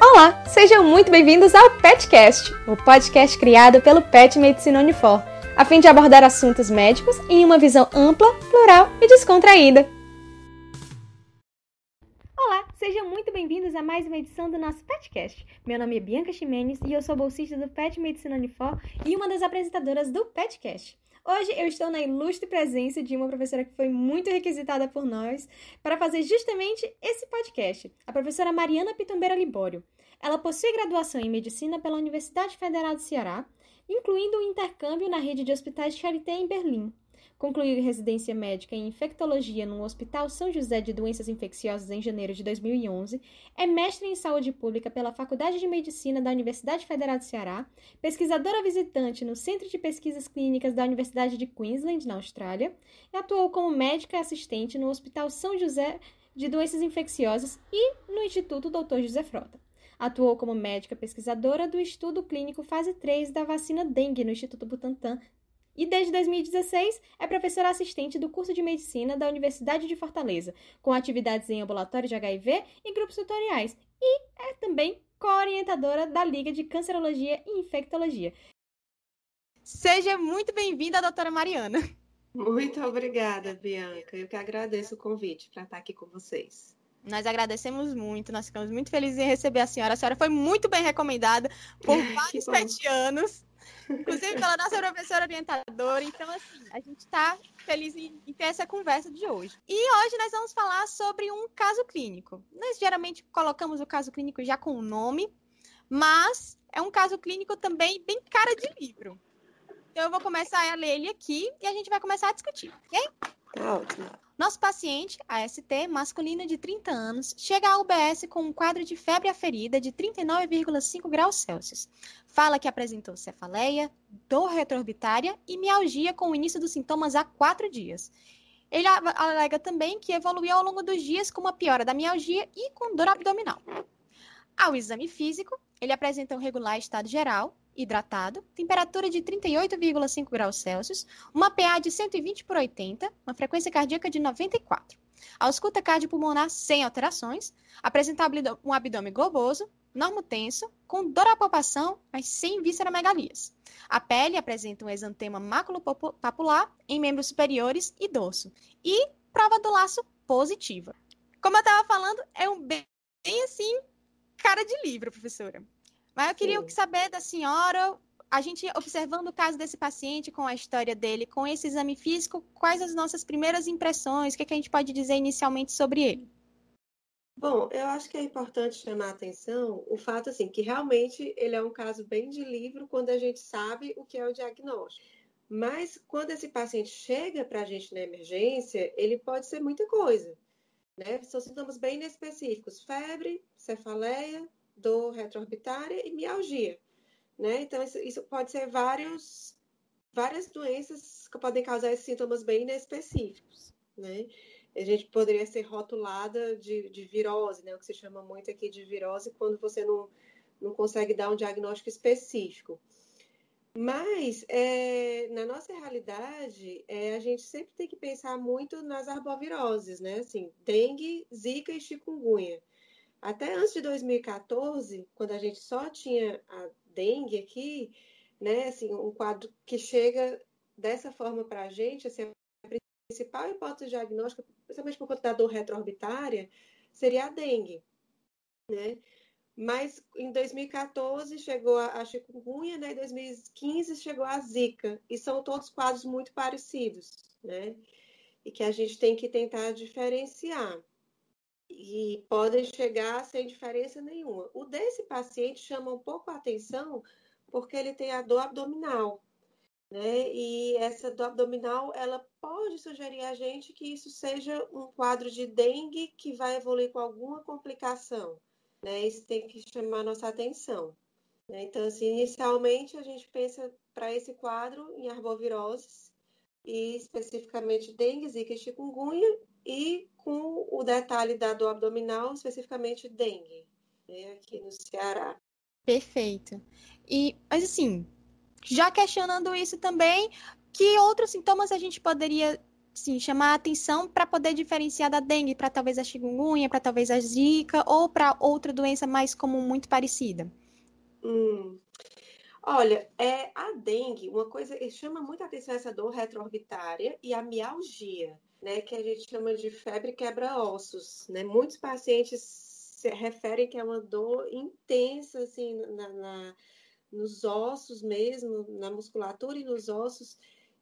Olá, sejam muito bem-vindos ao PetCast, o podcast criado pelo Pet Medicina Unifor, a fim de abordar assuntos médicos em uma visão ampla, plural e descontraída. Olá, sejam muito bem-vindos a mais uma edição do nosso PetCast. Meu nome é Bianca Ximenes e eu sou bolsista do Pet Medicina Unifor e uma das apresentadoras do PetCast. Hoje eu estou na ilustre presença de uma professora que foi muito requisitada por nós para fazer justamente esse podcast, a professora Mariana Pitombeira Libório. Ela possui graduação em Medicina pela Universidade Federal do Ceará, incluindo um intercâmbio na rede de hospitais Charité em Berlim. Concluiu residência médica em infectologia no Hospital São José de Doenças Infecciosas em janeiro de 2011, é mestre em saúde pública pela Faculdade de Medicina da Universidade Federal do Ceará, pesquisadora visitante no Centro de Pesquisas Clínicas da Universidade de Queensland, na Austrália, e atuou como médica assistente no Hospital São José de Doenças Infecciosas e no Instituto Dr. José Frota. Atuou como médica pesquisadora do estudo clínico fase 3 da vacina dengue no Instituto Butantan e desde 2016 é professora assistente do curso de medicina da Universidade de Fortaleza, com atividades em ambulatório de HIV e grupos tutoriais, e é também co-orientadora da Liga de Cancerologia e Infectologia. Seja muito bem-vinda, doutora Mariana. Muito obrigada, Bianca. Eu que agradeço o convite para estar aqui com vocês. Nós agradecemos muito, nós ficamos muito felizes em receber a senhora. A senhora foi muito bem recomendada por vários anos. Inclusive pela nossa professora orientadora. Então, assim, a gente está feliz em, em, ter essa conversa de hoje. E hoje nós vamos falar sobre um caso clínico. Nós geralmente colocamos o caso clínico já com o nome, mas é um caso clínico também bem cara de livro. Então eu vou começar a ler ele aqui e a gente vai começar a discutir, ok? Tá ótimo. Nosso paciente, AST, masculino de 30 anos, chega à UBS com um quadro de febre aferida de 39,5 graus Celsius. Fala que apresentou cefaleia, dor retroorbitária e mialgia com o início dos sintomas há quatro dias. Ele alega também que evoluiu ao longo dos dias com uma piora da mialgia e com dor abdominal. Ao exame físico, ele apresenta um regular estado geral, hidratado, temperatura de 38,5 graus Celsius, uma PA de 120 por 80, uma frequência cardíaca de 94. A ausculta cardiopulmonar sem alterações, apresenta um abdômen globoso, normotenso, com dor à palpação, mas sem visceromegalias. A pele apresenta um exantema maculopapular em membros superiores e dorso. E prova do laço positiva. Como eu estava falando, é um bem, bem assim, cara de livro, professora. Mas eu queria Sim. saber da senhora, a gente observando o caso desse paciente, com a história dele, com esse exame físico, quais as nossas primeiras impressões? O que, é que a gente pode dizer inicialmente sobre ele? Bom, eu acho que é importante chamar a atenção o fato assim que realmente ele é um caso bem de livro quando a gente sabe o que é o diagnóstico. Mas quando esse paciente chega para a gente na emergência, ele pode ser muita coisa. Né? São sintomas bem específicos: febre, cefaleia, dor retroorbitária e mialgia. Né? Então, isso, isso, pode ser vários, várias doenças que podem causar esses sintomas bem inespecíficos. Né? A gente poderia ser rotulada de, de virose, né? o que se chama muito aqui de virose, quando você não, não consegue dar um diagnóstico específico. Mas, é, na nossa realidade, é, a gente sempre tem que pensar muito nas arboviroses, né? Assim, dengue, zika e chikungunya. Até antes de 2014, quando a gente só tinha a dengue aqui, né, assim, um quadro que chega dessa forma para a gente, assim, a principal hipótese diagnóstica, principalmente por conta da dor retroorbitária, seria a dengue, né? Mas em 2014 chegou a chikungunya, né? Em 2015 chegou a zika, e são todos quadros muito parecidos, né? E que a gente tem que tentar diferenciar e podem chegar sem diferença nenhuma. O desse paciente chama um pouco a atenção porque ele tem a dor abdominal, né? E essa dor abdominal, ela pode sugerir a gente que isso seja um quadro de dengue que vai evoluir com alguma complicação, né? Isso tem que chamar nossa atenção. Né? Então, assim, inicialmente a gente pensa para esse quadro em arboviroses e especificamente dengue, zika e chikungunya e com o detalhe da dor abdominal, especificamente dengue, né, aqui no Ceará. Perfeito. E, mas assim, já questionando isso também, que outros sintomas a gente poderia sim, chamar a atenção para poder diferenciar da dengue para talvez a chikungunya, para talvez a zika ou para outra doença mais comum muito parecida? Hum. Olha, é a dengue, uma coisa que chama muita atenção essa dor retroorbitária e a mialgia, né, que a gente chama de febre quebra-ossos, né? Muitos pacientes se referem que é uma dor intensa assim na, na nos ossos mesmo, na musculatura e nos ossos,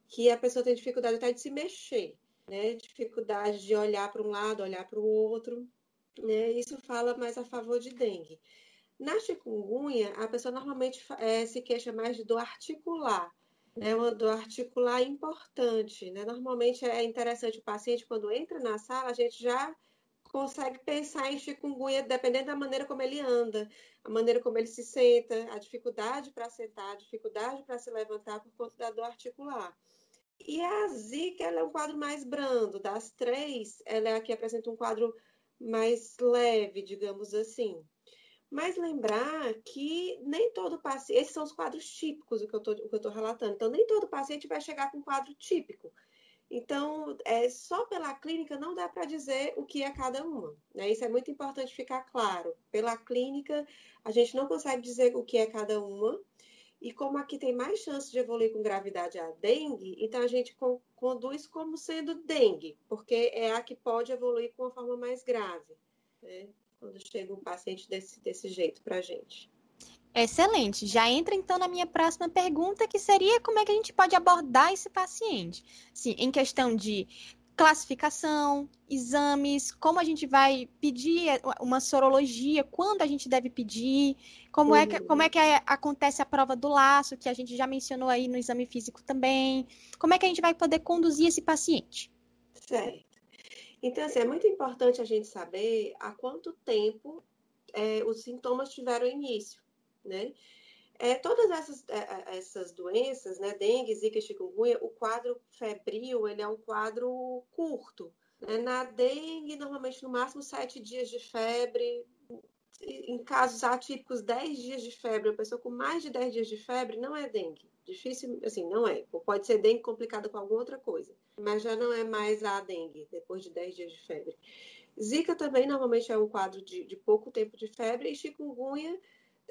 que a pessoa tem dificuldade até de se mexer, né? Dificuldade de olhar para um lado, olhar para o outro, né? Isso fala mais a favor de dengue. Na chikungunya, a pessoa normalmente é, se queixa mais de dor articular, né? Uma dor articular importante, né? Normalmente é interessante o paciente, quando entra na sala, a gente já consegue pensar em chikungunya dependendo da maneira como ele anda, a maneira como ele se senta, a dificuldade para sentar, a dificuldade para se levantar por conta da dor articular. E a Zika é um quadro mais brando. Das três, ela é a que apresenta um quadro mais leve, digamos assim. Mas lembrar que nem todo paciente, esses são os quadros típicos o que eu estou relatando. Então, nem todo paciente vai chegar com um quadro típico. Então, é, só pela clínica não dá para dizer o que é cada uma. Né? Isso é muito importante ficar claro. Pela clínica, a gente não consegue dizer o que é cada uma. E como aqui tem mais chance de evoluir com gravidade a dengue, então a gente con conduz como sendo dengue, porque é a que pode evoluir com uma forma mais grave, né? Quando chega um paciente desse, desse jeito para a gente. Excelente. Já entra então na minha próxima pergunta, que seria como é que a gente pode abordar esse paciente? Sim, em questão de classificação, exames, como a gente vai pedir uma sorologia, quando a gente deve pedir, como uhum. é que, como é que acontece a prova do laço, que a gente já mencionou aí no exame físico também, como é que a gente vai poder conduzir esse paciente? Certo. Então, assim, é muito importante a gente saber há quanto tempo é, os sintomas tiveram início, né? É, todas essas, é, é, essas doenças, né, dengue, zika, chikungunya, o quadro febril, ele é um quadro curto. Né? Na dengue, normalmente no máximo sete dias de febre, em casos atípicos, 10 dias de febre, uma pessoa com mais de 10 dias de febre não é dengue. Difícil, assim, não é. Pode ser dengue complicada com alguma outra coisa, mas já não é mais a dengue depois de 10 dias de febre. Zika também normalmente é um quadro de, de pouco tempo de febre e chikungunya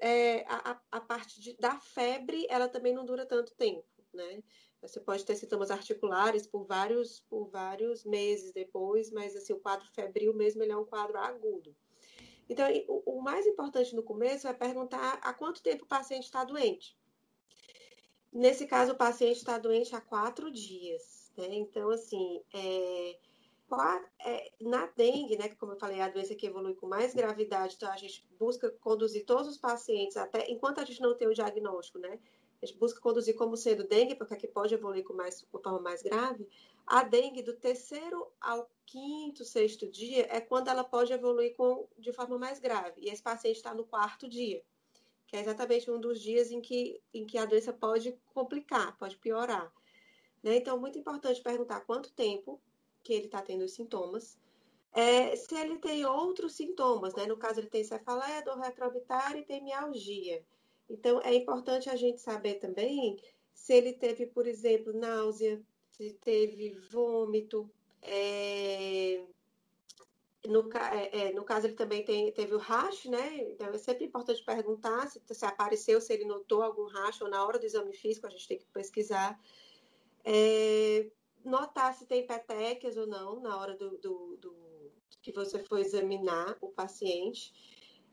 é, a, a, parte de, da febre, ela também não dura tanto tempo, né? Você pode ter sintomas articulares por vários, por vários meses depois, mas assim, o quadro febril mesmo ele é um quadro agudo. Então, o, o mais importante no começo é perguntar há quanto tempo o paciente está doente. Nesse caso, o paciente está doente há quatro dias. Né? Então, assim, é, é, na dengue, né, como eu falei, é a doença que evolui com mais gravidade, então a gente busca conduzir todos os pacientes, até enquanto a gente não tem o diagnóstico, né, a gente busca conduzir como sendo dengue, porque aqui pode evoluir com mais, com forma mais grave. A dengue, do terceiro ao quinto, sexto dia, é quando ela pode evoluir com, de forma mais grave. E esse paciente está no quarto dia, que é exatamente um dos dias em que, em que a doença pode complicar, pode piorar. Né? Então, muito importante perguntar quanto tempo que ele está tendo os sintomas. É, se ele tem outros sintomas, né? No caso, ele tem cefaleia, dor retroorbitária e tem mialgia. Então, é importante a gente saber também se ele teve, por exemplo, náusea, se teve vômito. É... No, é, é, no, caso, ele também tem, teve o rash, né? Então, é sempre importante perguntar se, se apareceu, se ele notou algum rash ou na hora do exame físico, a gente tem que pesquisar. É, notar se tem petequias ou não na hora do, do, do que você for examinar o paciente.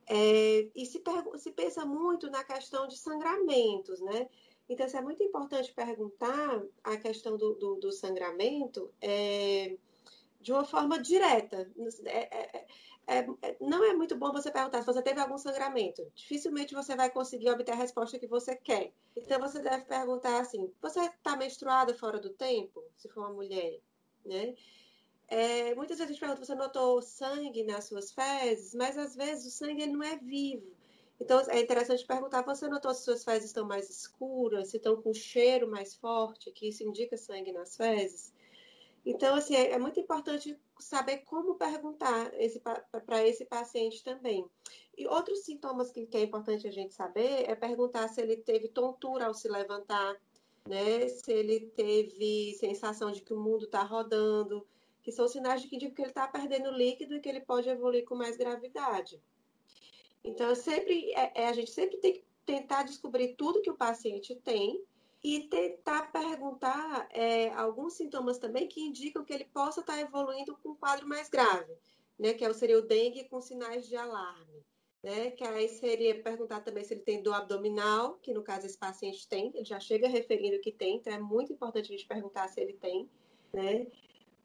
É, e se, se pensa muito na questão de sangramentos, né? Então, isso é muito importante perguntar a questão do, do, do sangramento é, de uma forma direta. É, é, é, é, não é muito bom você perguntar se você teve algum sangramento. Dificilmente você vai conseguir obter a resposta que você quer. Então você deve perguntar assim: você está menstruada fora do tempo? Se for uma mulher, né? É, muitas vezes a gente pergunta: você notou sangue nas suas fezes? Mas às vezes o sangue não é vivo. Então é interessante perguntar: você notou se suas fezes estão mais escuras, se estão com cheiro mais forte, que isso indica sangue nas fezes? Então, assim, é, é muito importante saber como perguntar para esse paciente também. E outros sintomas que, que, é importante a gente saber é perguntar se ele teve tontura ao se levantar, né? Se ele teve sensação de que o mundo está rodando, que são sinais de que indicam que ele está perdendo líquido e que ele pode evoluir com mais gravidade. Então, sempre, é, é, a gente sempre tem que tentar descobrir tudo que o paciente tem e tentar perguntar é, alguns sintomas também que indicam que ele possa estar evoluindo com um quadro mais grave, né? Que é seria o dengue com sinais de alarme. Né, que aí seria perguntar também se ele tem dor abdominal, que no caso esse paciente tem, ele já chega referindo que tem, então é muito importante a gente perguntar se ele tem, né?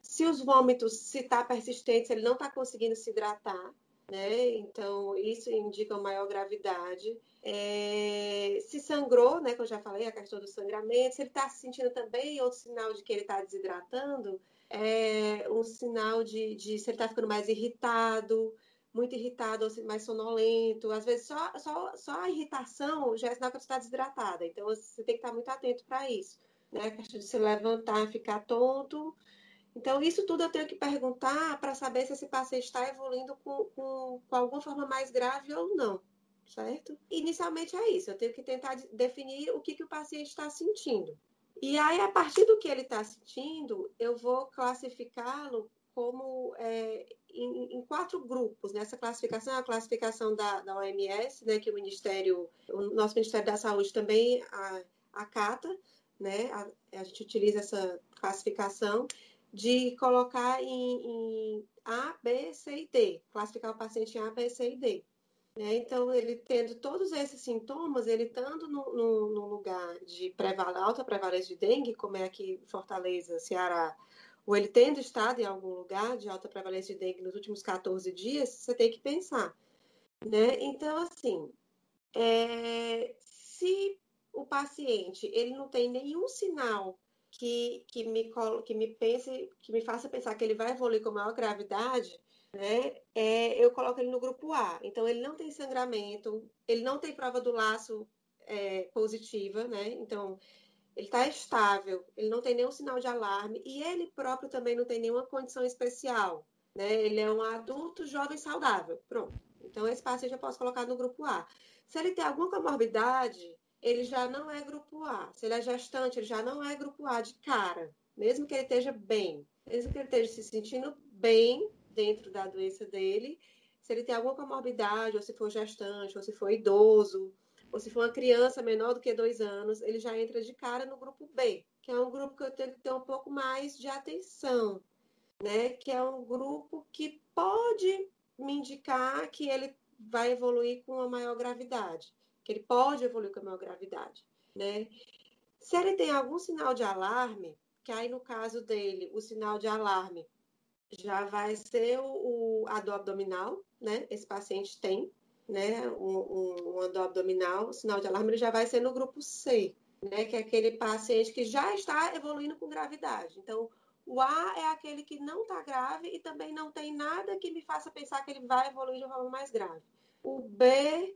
Se os vômitos, se está persistente, se ele não está conseguindo se hidratar, né? Então, isso indica maior gravidade. É, se sangrou, né? Que eu já falei, a questão do sangramento. Se ele está se sentindo também outro sinal de que ele está desidratando, é um sinal de, de se ele está ficando mais irritado, muito irritado ou mais sonolento. Às vezes, só, só, só a irritação já é sinal que você está desidratada. Então, você tem que estar muito atento para isso. Né? A questão de se levantar, ficar tonto, então, isso tudo eu tenho que perguntar para saber se esse paciente está evoluindo com, com, com alguma forma mais grave ou não, certo? Inicialmente é isso, eu tenho que tentar definir o que, que o paciente está sentindo. E aí, a partir do que ele está sentindo, eu vou classificá-lo como é, em, em, quatro grupos. Nessa né? classificação é a classificação da, da OMS, né, que o Ministério, o nosso Ministério da Saúde também acata, né, a, a gente utiliza essa classificação de colocar em, em, A, B, C e D, classificar o paciente em A, B, C e D. Né? Então, ele tendo todos esses sintomas, ele estando no, no, no lugar de preval alta prevalência de dengue, como é aqui em Fortaleza, Ceará, ou ele tendo estado em algum lugar de alta prevalência de dengue nos últimos 14 dias, você tem que pensar. Né? Então, assim, é, se o paciente ele não tem nenhum sinal que, que, me, que me pense, que me faça pensar que ele vai evoluir com maior gravidade, né, é, eu coloco ele no grupo A. Então, ele não tem sangramento, ele não tem prova do laço é, positiva, né? Então, ele está estável, ele não tem nenhum sinal de alarme e ele próprio também não tem nenhuma condição especial, né? Ele é um adulto jovem saudável, pronto. Então, esse paciente eu posso colocar no grupo A. Se ele tem alguma comorbidade, ele já não é grupo A. Se ele é gestante, ele já não é grupo A de cara, mesmo que ele esteja bem, mesmo que ele esteja se sentindo bem dentro da doença dele, se ele tem alguma comorbidade, ou se for gestante, ou se for idoso, ou se for uma criança menor do que dois anos, ele já entra de cara no grupo B, que é um grupo que eu tenho que ter um pouco mais de atenção, né? Que é um grupo que pode me indicar que ele vai evoluir com uma maior gravidade que ele pode evoluir com a maior gravidade, né? Se ele tem algum sinal de alarme, que aí no caso dele, o sinal de alarme já vai ser o, a dor abdominal, né? Esse paciente tem, né? Um, um, dor abdominal, sinal de alarme ele já vai ser no grupo C, né? Que é aquele paciente que já está evoluindo com gravidade. Então, o A é aquele que não está grave e também não tem nada que me faça pensar que ele vai evoluir de uma forma mais grave. O B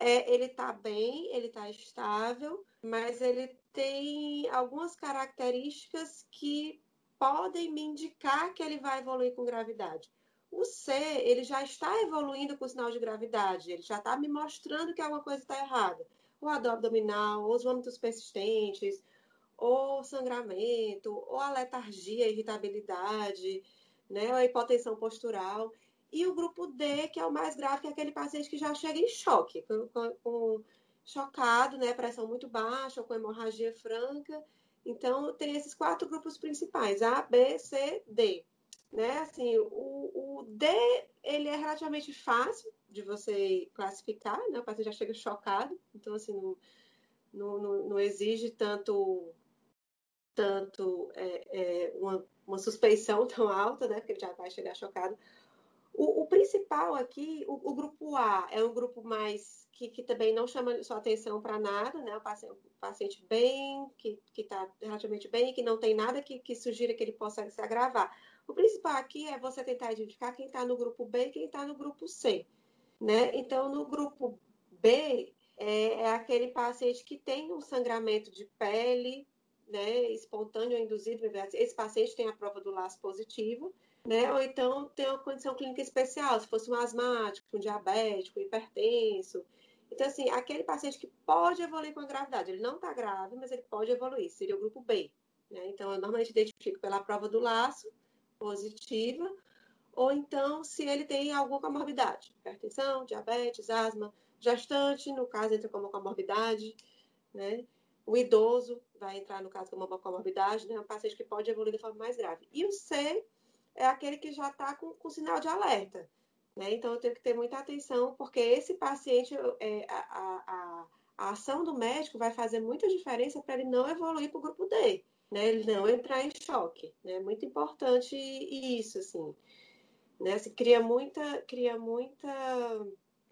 é, ele está bem, ele está estável, mas ele tem algumas características que podem me indicar que ele vai evoluir com gravidade. O C, ele já está evoluindo com sinal de gravidade, ele já está me mostrando que alguma coisa está errada. O a dor abdominal, ou os vômitos persistentes, ou sangramento, ou a letargia, irritabilidade, né, ou a hipotensão postural. E o grupo D, que é o mais grave, que é aquele paciente que já chega em choque, com, com, chocado, né, pressão muito baixa, com hemorragia franca. Então, tem esses quatro grupos principais, A, B, C, D. Né? Assim, o, o D, ele é relativamente fácil de você classificar, né? O paciente já chega chocado, então, assim, não, não, não exige tanto, tanto é, é, uma, uma suspeição tão alta, né? Porque ele já vai chegar chocado. O, o principal aqui, o, o, grupo A é um grupo mais que, que também não chama sua atenção para nada, né? O paciente, paciente bem, que está relativamente bem, que não tem nada que, que sugira que ele possa se agravar. O principal aqui é você tentar identificar quem está no grupo B e quem está no grupo C, né? Então, no grupo B é, é, aquele paciente que tem um sangramento de pele, né? Espontâneo ou induzido. Esse paciente tem a prova do laço positivo né? Ou então tem uma condição clínica especial, se fosse um asmático, um diabético, um hipertenso. Então, assim, aquele paciente que pode evoluir com a gravidade, ele não está grave, mas ele pode evoluir, seria o grupo B. Né? Então, eu normalmente identifico pela prova do laço, positiva, ou então se ele tem alguma comorbidade, hipertensão, diabetes, asma, gestante, no caso, entra como comorbidade, né? O idoso vai entrar, no caso, como uma comorbidade, né? Um paciente que pode evoluir de forma mais grave. E o C é aquele que já está com, com sinal de alerta. Né? Então, eu tenho que ter muita atenção, porque esse paciente, é, a, a, a, ação do médico vai fazer muita diferença para ele não evoluir para o grupo D, né? ele não entrar em choque. É né? muito importante isso, assim. Né? Se cria muita, cria muita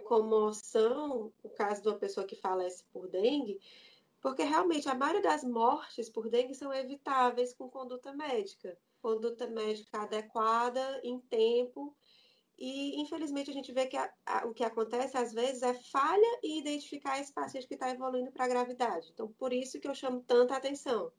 comoção, no caso de uma pessoa que falece por dengue, porque realmente a maioria das mortes por dengue são evitáveis com conduta médica. Conduta médica adequada, em tempo, e, infelizmente, a gente vê que a, a, o que acontece, às vezes, é falha em identificar esse paciente que está evoluindo para a gravidade. Então, por isso que eu chamo tanta atenção.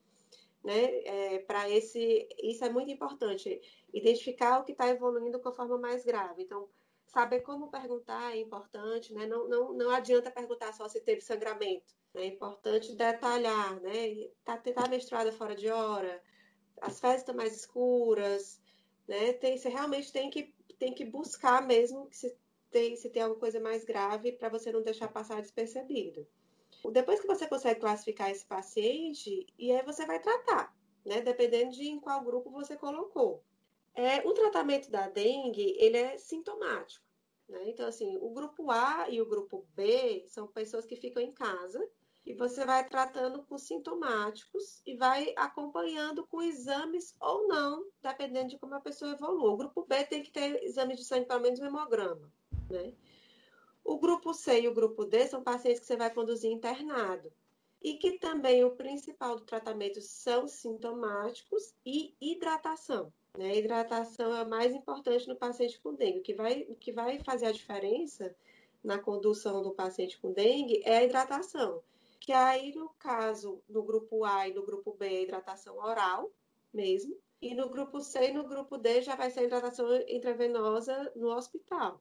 Né? É, para esse, isso é muito importante, identificar o que está evoluindo com a forma mais grave. Então, saber como perguntar é importante, né? Não, não, não adianta perguntar só se teve sangramento. É importante detalhar, né? Tá, tá menstruada fora de hora, as estão mais escuras, né? Tem, você realmente tem que tem que buscar mesmo se tem, se tem alguma coisa mais grave para você não deixar passar despercebido. Depois que você consegue classificar esse paciente, e aí você vai tratar, né? Dependendo de em qual grupo você colocou. É, o tratamento da dengue, ele é sintomático. Né? Então, assim, o grupo A e o grupo B são pessoas que ficam em casa e você vai tratando com sintomáticos e vai acompanhando com exames ou não, dependendo de como a pessoa evolui. O grupo B tem que ter exame de sangue, pelo menos um hemograma, né? O grupo C e o grupo D são pacientes que você vai conduzir internado. E que também o principal do tratamento são sintomáticos e hidratação. Né? Hidratação é o mais importante no paciente com dengue. O que vai, o que vai fazer a diferença na condução do paciente com dengue é a hidratação que aí no caso do grupo A e do grupo B é hidratação oral mesmo, e no grupo C e no grupo D já vai ser hidratação intravenosa no hospital.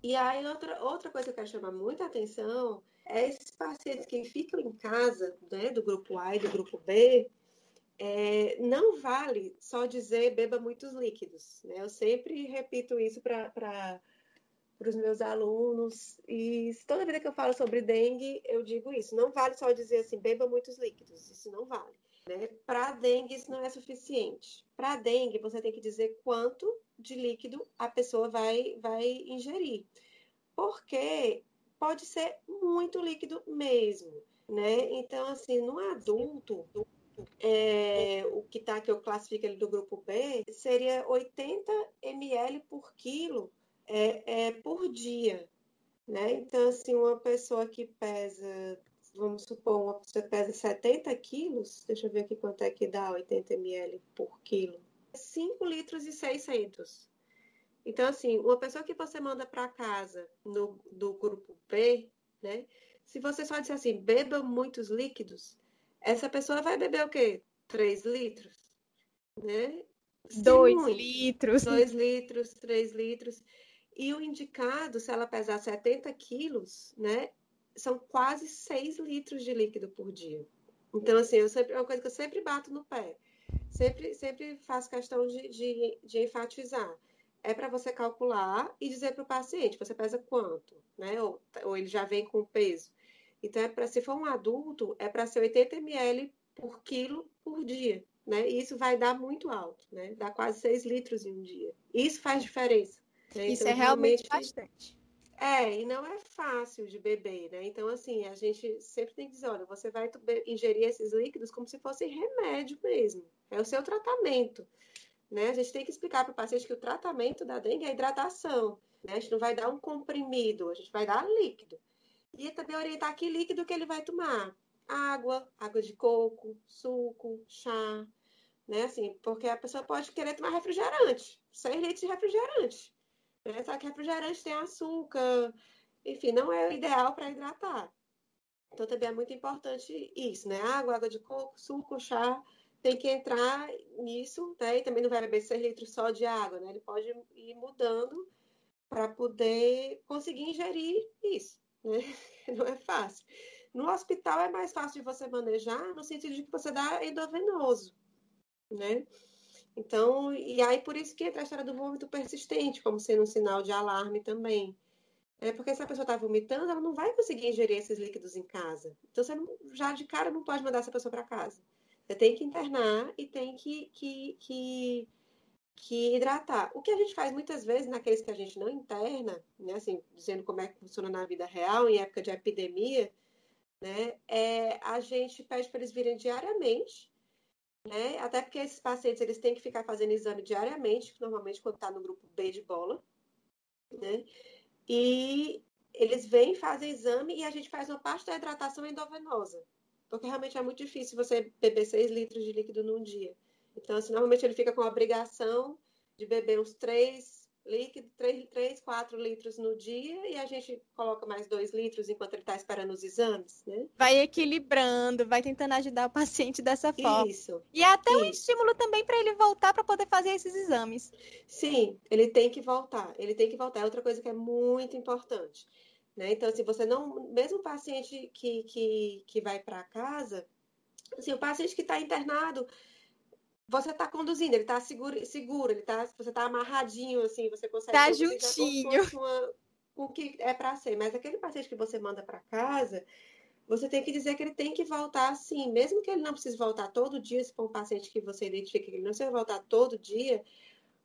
E aí outra, outra coisa que eu quero chamar muita atenção é esses pacientes que ficam em casa, né, do grupo A e do grupo B, é, não vale só dizer beba muitos líquidos. Né? Eu sempre repito isso para para os meus alunos. E toda vida que eu falo sobre dengue, eu digo isso. Não vale só dizer assim, beba muitos líquidos. Isso não vale. Né? Para dengue, isso não é suficiente. Para dengue, você tem que dizer quanto de líquido a pessoa vai, vai ingerir. Porque pode ser muito líquido mesmo. Né? Então, assim, no adulto, é, o que tá que eu classifico ele do grupo B seria 80 ml por quilo é, é por dia, né? Então, assim, uma pessoa que pesa, vamos supor, uma pessoa que pesa 70 quilos, deixa eu ver aqui quanto é que dá 80 ml por quilo. 5 litros e 600. Então, assim, uma pessoa que você manda para casa no, do grupo B, né? Se você só disser assim, beba muitos líquidos, essa pessoa vai beber o quê? 3 litros, né? 2 litros. 2 litros, 3 litros. E o indicado, se ela pesar 70 quilos, né, são quase 6 litros de líquido por dia. Então, assim, eu sempre, é uma coisa que eu sempre bato no pé. Sempre, sempre faço questão de, de, de enfatizar. É para você calcular e dizer para o paciente, você pesa quanto, né? Ou, ou ele já vem com peso. Então, é para se for um adulto, é para ser 80 ml por quilo por dia, né? E isso vai dar muito alto, né? Dá quase 6 litros em um dia. Isso faz diferença. Né? Isso então, é realmente, realmente bastante. É, e não é fácil de beber, né? Então, assim, a gente sempre tem que dizer, olha, você vai ingerir esses líquidos como se fosse remédio mesmo. É o seu tratamento. Né? A gente tem que explicar para o paciente que o tratamento da dengue é hidratação. Né? A gente não vai dar um comprimido, a gente vai dar líquido. E também orientar que líquido que ele vai tomar. Água, água de coco, suco, chá, né? Assim, porque a pessoa pode querer tomar refrigerante, 6 litros de refrigerante. Né? Só que refrigerante tem açúcar, enfim, não é o ideal para hidratar. Então também é muito importante isso, né? Água, água de coco, suco, chá, tem que entrar nisso, né? E também não vai beber 6 litros só de água, né? Ele pode ir mudando para poder conseguir ingerir isso, né? Não é fácil. No hospital é mais fácil de você manejar no sentido de que você dá endovenoso, né? Então, e aí por isso que entra a história do vômito persistente, como sendo um sinal de alarme também. É porque se a pessoa está vomitando, ela não vai conseguir ingerir esses líquidos em casa. Então, você não, já de cara não pode mandar essa pessoa para casa. Você tem que internar e tem que, que, que, que, hidratar. O que a gente faz muitas vezes naqueles que a gente não interna, né, assim, dizendo como é que funciona na vida real, em época de epidemia, né, é, a gente pede para eles virem diariamente né? Até porque esses pacientes eles têm que ficar fazendo exame diariamente, normalmente quando está no grupo B de bola, né? E eles vêm, fazem exame e a gente faz uma parte da hidratação endovenosa, porque realmente é muito difícil você beber 6 litros de líquido num dia. Então, assim, normalmente ele fica com a obrigação de beber uns 3, líquido, 3, 3, 4 litros no dia e a gente coloca mais 2 litros enquanto ele está esperando os exames, né? Vai equilibrando, vai tentando ajudar o paciente dessa forma. Isso. E é até isso. um estímulo também para ele voltar para poder fazer esses exames. Sim, ele tem que voltar, ele tem que voltar. É outra coisa que é muito importante. Né? Então, se assim, você não. Mesmo o paciente que, que, que vai para casa, assim, o paciente que está internado, você está conduzindo, ele está seguro, seguro, ele tá, você está amarradinho, assim, você consegue. Tá juntinho. O que é para ser. Mas aquele paciente que você manda para casa, você tem que dizer que ele tem que voltar assim, mesmo que ele não precise voltar todo dia, se for um paciente que você identifica que ele não precisa voltar todo dia,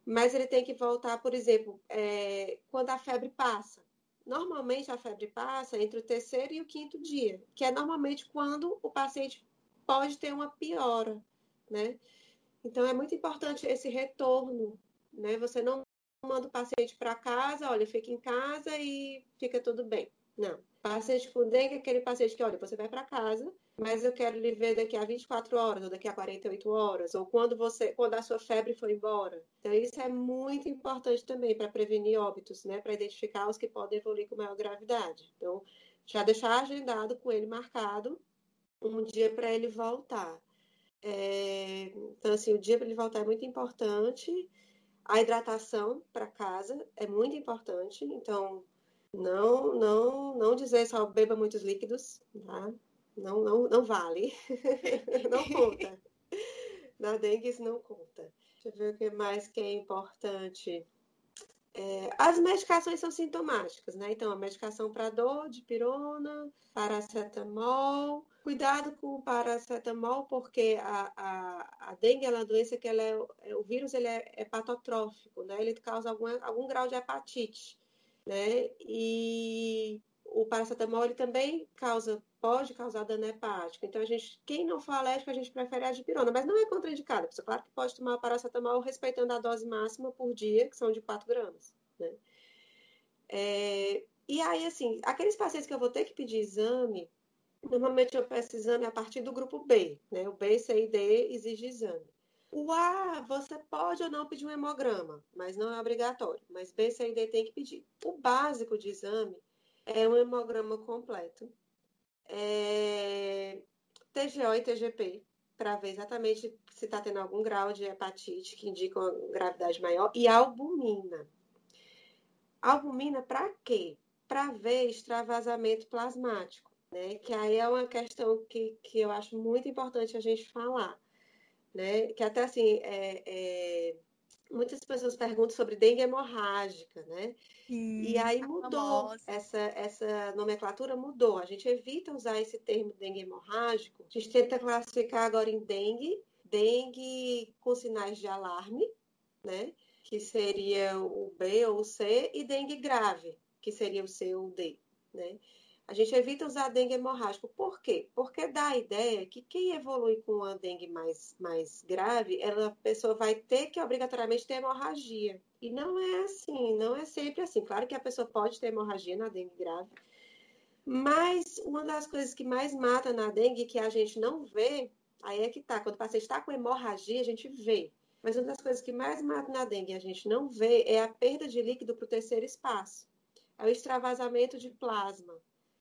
mas ele tem que voltar, por exemplo, é, quando a febre passa. Normalmente a febre passa entre o terceiro e o quinto dia, que é normalmente quando o paciente pode ter uma piora, né? Então, é muito importante esse retorno, né? Você não manda o paciente para casa, olha, fica em casa e fica tudo bem. Não. Paciente com dengue é aquele paciente que, olha, você vai para casa, mas eu quero lhe ver daqui a 24 horas, ou daqui a 48 horas, ou quando você, quando a sua febre foi embora. Então, isso é muito importante também para prevenir óbitos, né? Para identificar os que podem evoluir com maior gravidade. Então, já deixar agendado com ele marcado um dia para ele voltar. É, então, assim, o dia para ele voltar é muito importante. A hidratação para casa é muito importante. Então, não, não, não dizer só beba muitos líquidos, tá? Não, não, não vale. não conta. Na dengue isso não conta. Deixa eu ver o que mais que é importante. É, as medicações são sintomáticas, né? Então, a medicação para dor, de pirona, paracetamol. Cuidado com o paracetamol, porque a, a, a dengue é uma doença que ela é, é, o vírus ele é hepatotrófico, né? Ele causa algum, algum grau de hepatite, né? E o paracetamol ele também causa, pode causar dano hepático. Então, a gente, quem não for alérgico, a gente prefere a dipirona, mas não é contraindicado. Pessoa, claro que pode tomar paracetamol respeitando a dose máxima por dia, que são de 4 gramas, né? É, e aí, assim, aqueles pacientes que eu vou ter que pedir exame, normalmente eu peço exame a partir do grupo B, né? O B, C e D exige exame. O A, você pode ou não pedir um hemograma, mas não é obrigatório. Mas B, C e D tem que pedir. O básico de exame é um hemograma completo, é, TGO e TGP, para ver exatamente se está tendo algum grau de hepatite que indica uma gravidade maior, e albumina. Albumina para quê? Para ver extravasamento plasmático, né? Que aí é uma questão que, que eu acho muito importante a gente falar, né? Que até assim, é, é muitas pessoas perguntam sobre dengue hemorrágica, né? Sim, e aí mudou, essa, essa nomenclatura mudou. A gente evita usar esse termo dengue hemorrágico. A gente tenta classificar agora em dengue, dengue com sinais de alarme, né? Que seria o B ou o C, e dengue grave, que seria o C ou o D, né? A gente evita usar dengue hemorrágico. Por quê? Porque dá a ideia que quem evolui com uma dengue mais, mais grave, ela, a pessoa vai ter que obrigatoriamente ter hemorragia. E não é assim, não é sempre assim. Claro que a pessoa pode ter hemorragia na dengue grave, mas uma das coisas que mais mata na dengue que a gente não vê, aí é que tá. Quando o paciente está com hemorragia, a gente vê. Mas uma das coisas que mais mata na dengue a gente não vê é a perda de líquido para o terceiro espaço. É o extravasamento de plasma.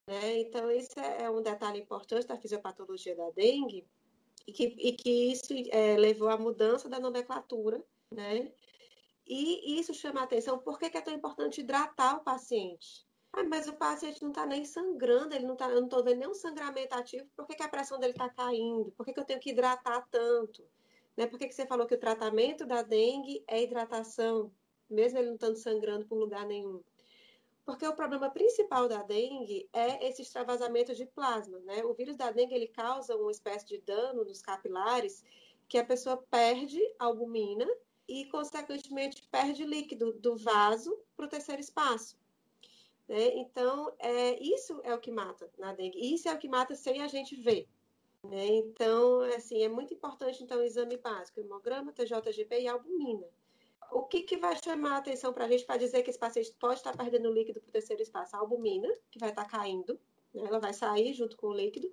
Né? Então, esse é, é um detalhe importante da fisiopatologia da dengue e que, e que isso é, levou à mudança da nomenclatura, né? E isso chama atenção, por que, que é tão importante hidratar o paciente? Ah, mas o paciente não está nem sangrando, ele não tá, eu não estou vendo nenhum sangramento ativo, por que, que a pressão dele está caindo? Por que, que eu tenho que hidratar tanto? Né? Por que, que você falou que o tratamento da dengue é hidratação, mesmo ele não estando sangrando por lugar nenhum? Porque o problema principal da dengue é esse extravasamento de plasma, né? O vírus da dengue ele causa uma espécie de dano nos capilares que a pessoa perde albumina e, consequentemente, perde líquido do vaso para o terceiro espaço. Né? Então, é, isso é o que mata na dengue. Isso é o que mata sem a gente ver. Né? Então, assim, é muito importante então, o exame básico, hemograma, TJGP e albumina o que, que vai chamar a atenção para a gente para dizer que esse paciente pode estar perdendo líquido para o terceiro espaço? A albumina, que vai estar caindo, né? ela vai sair junto com o líquido,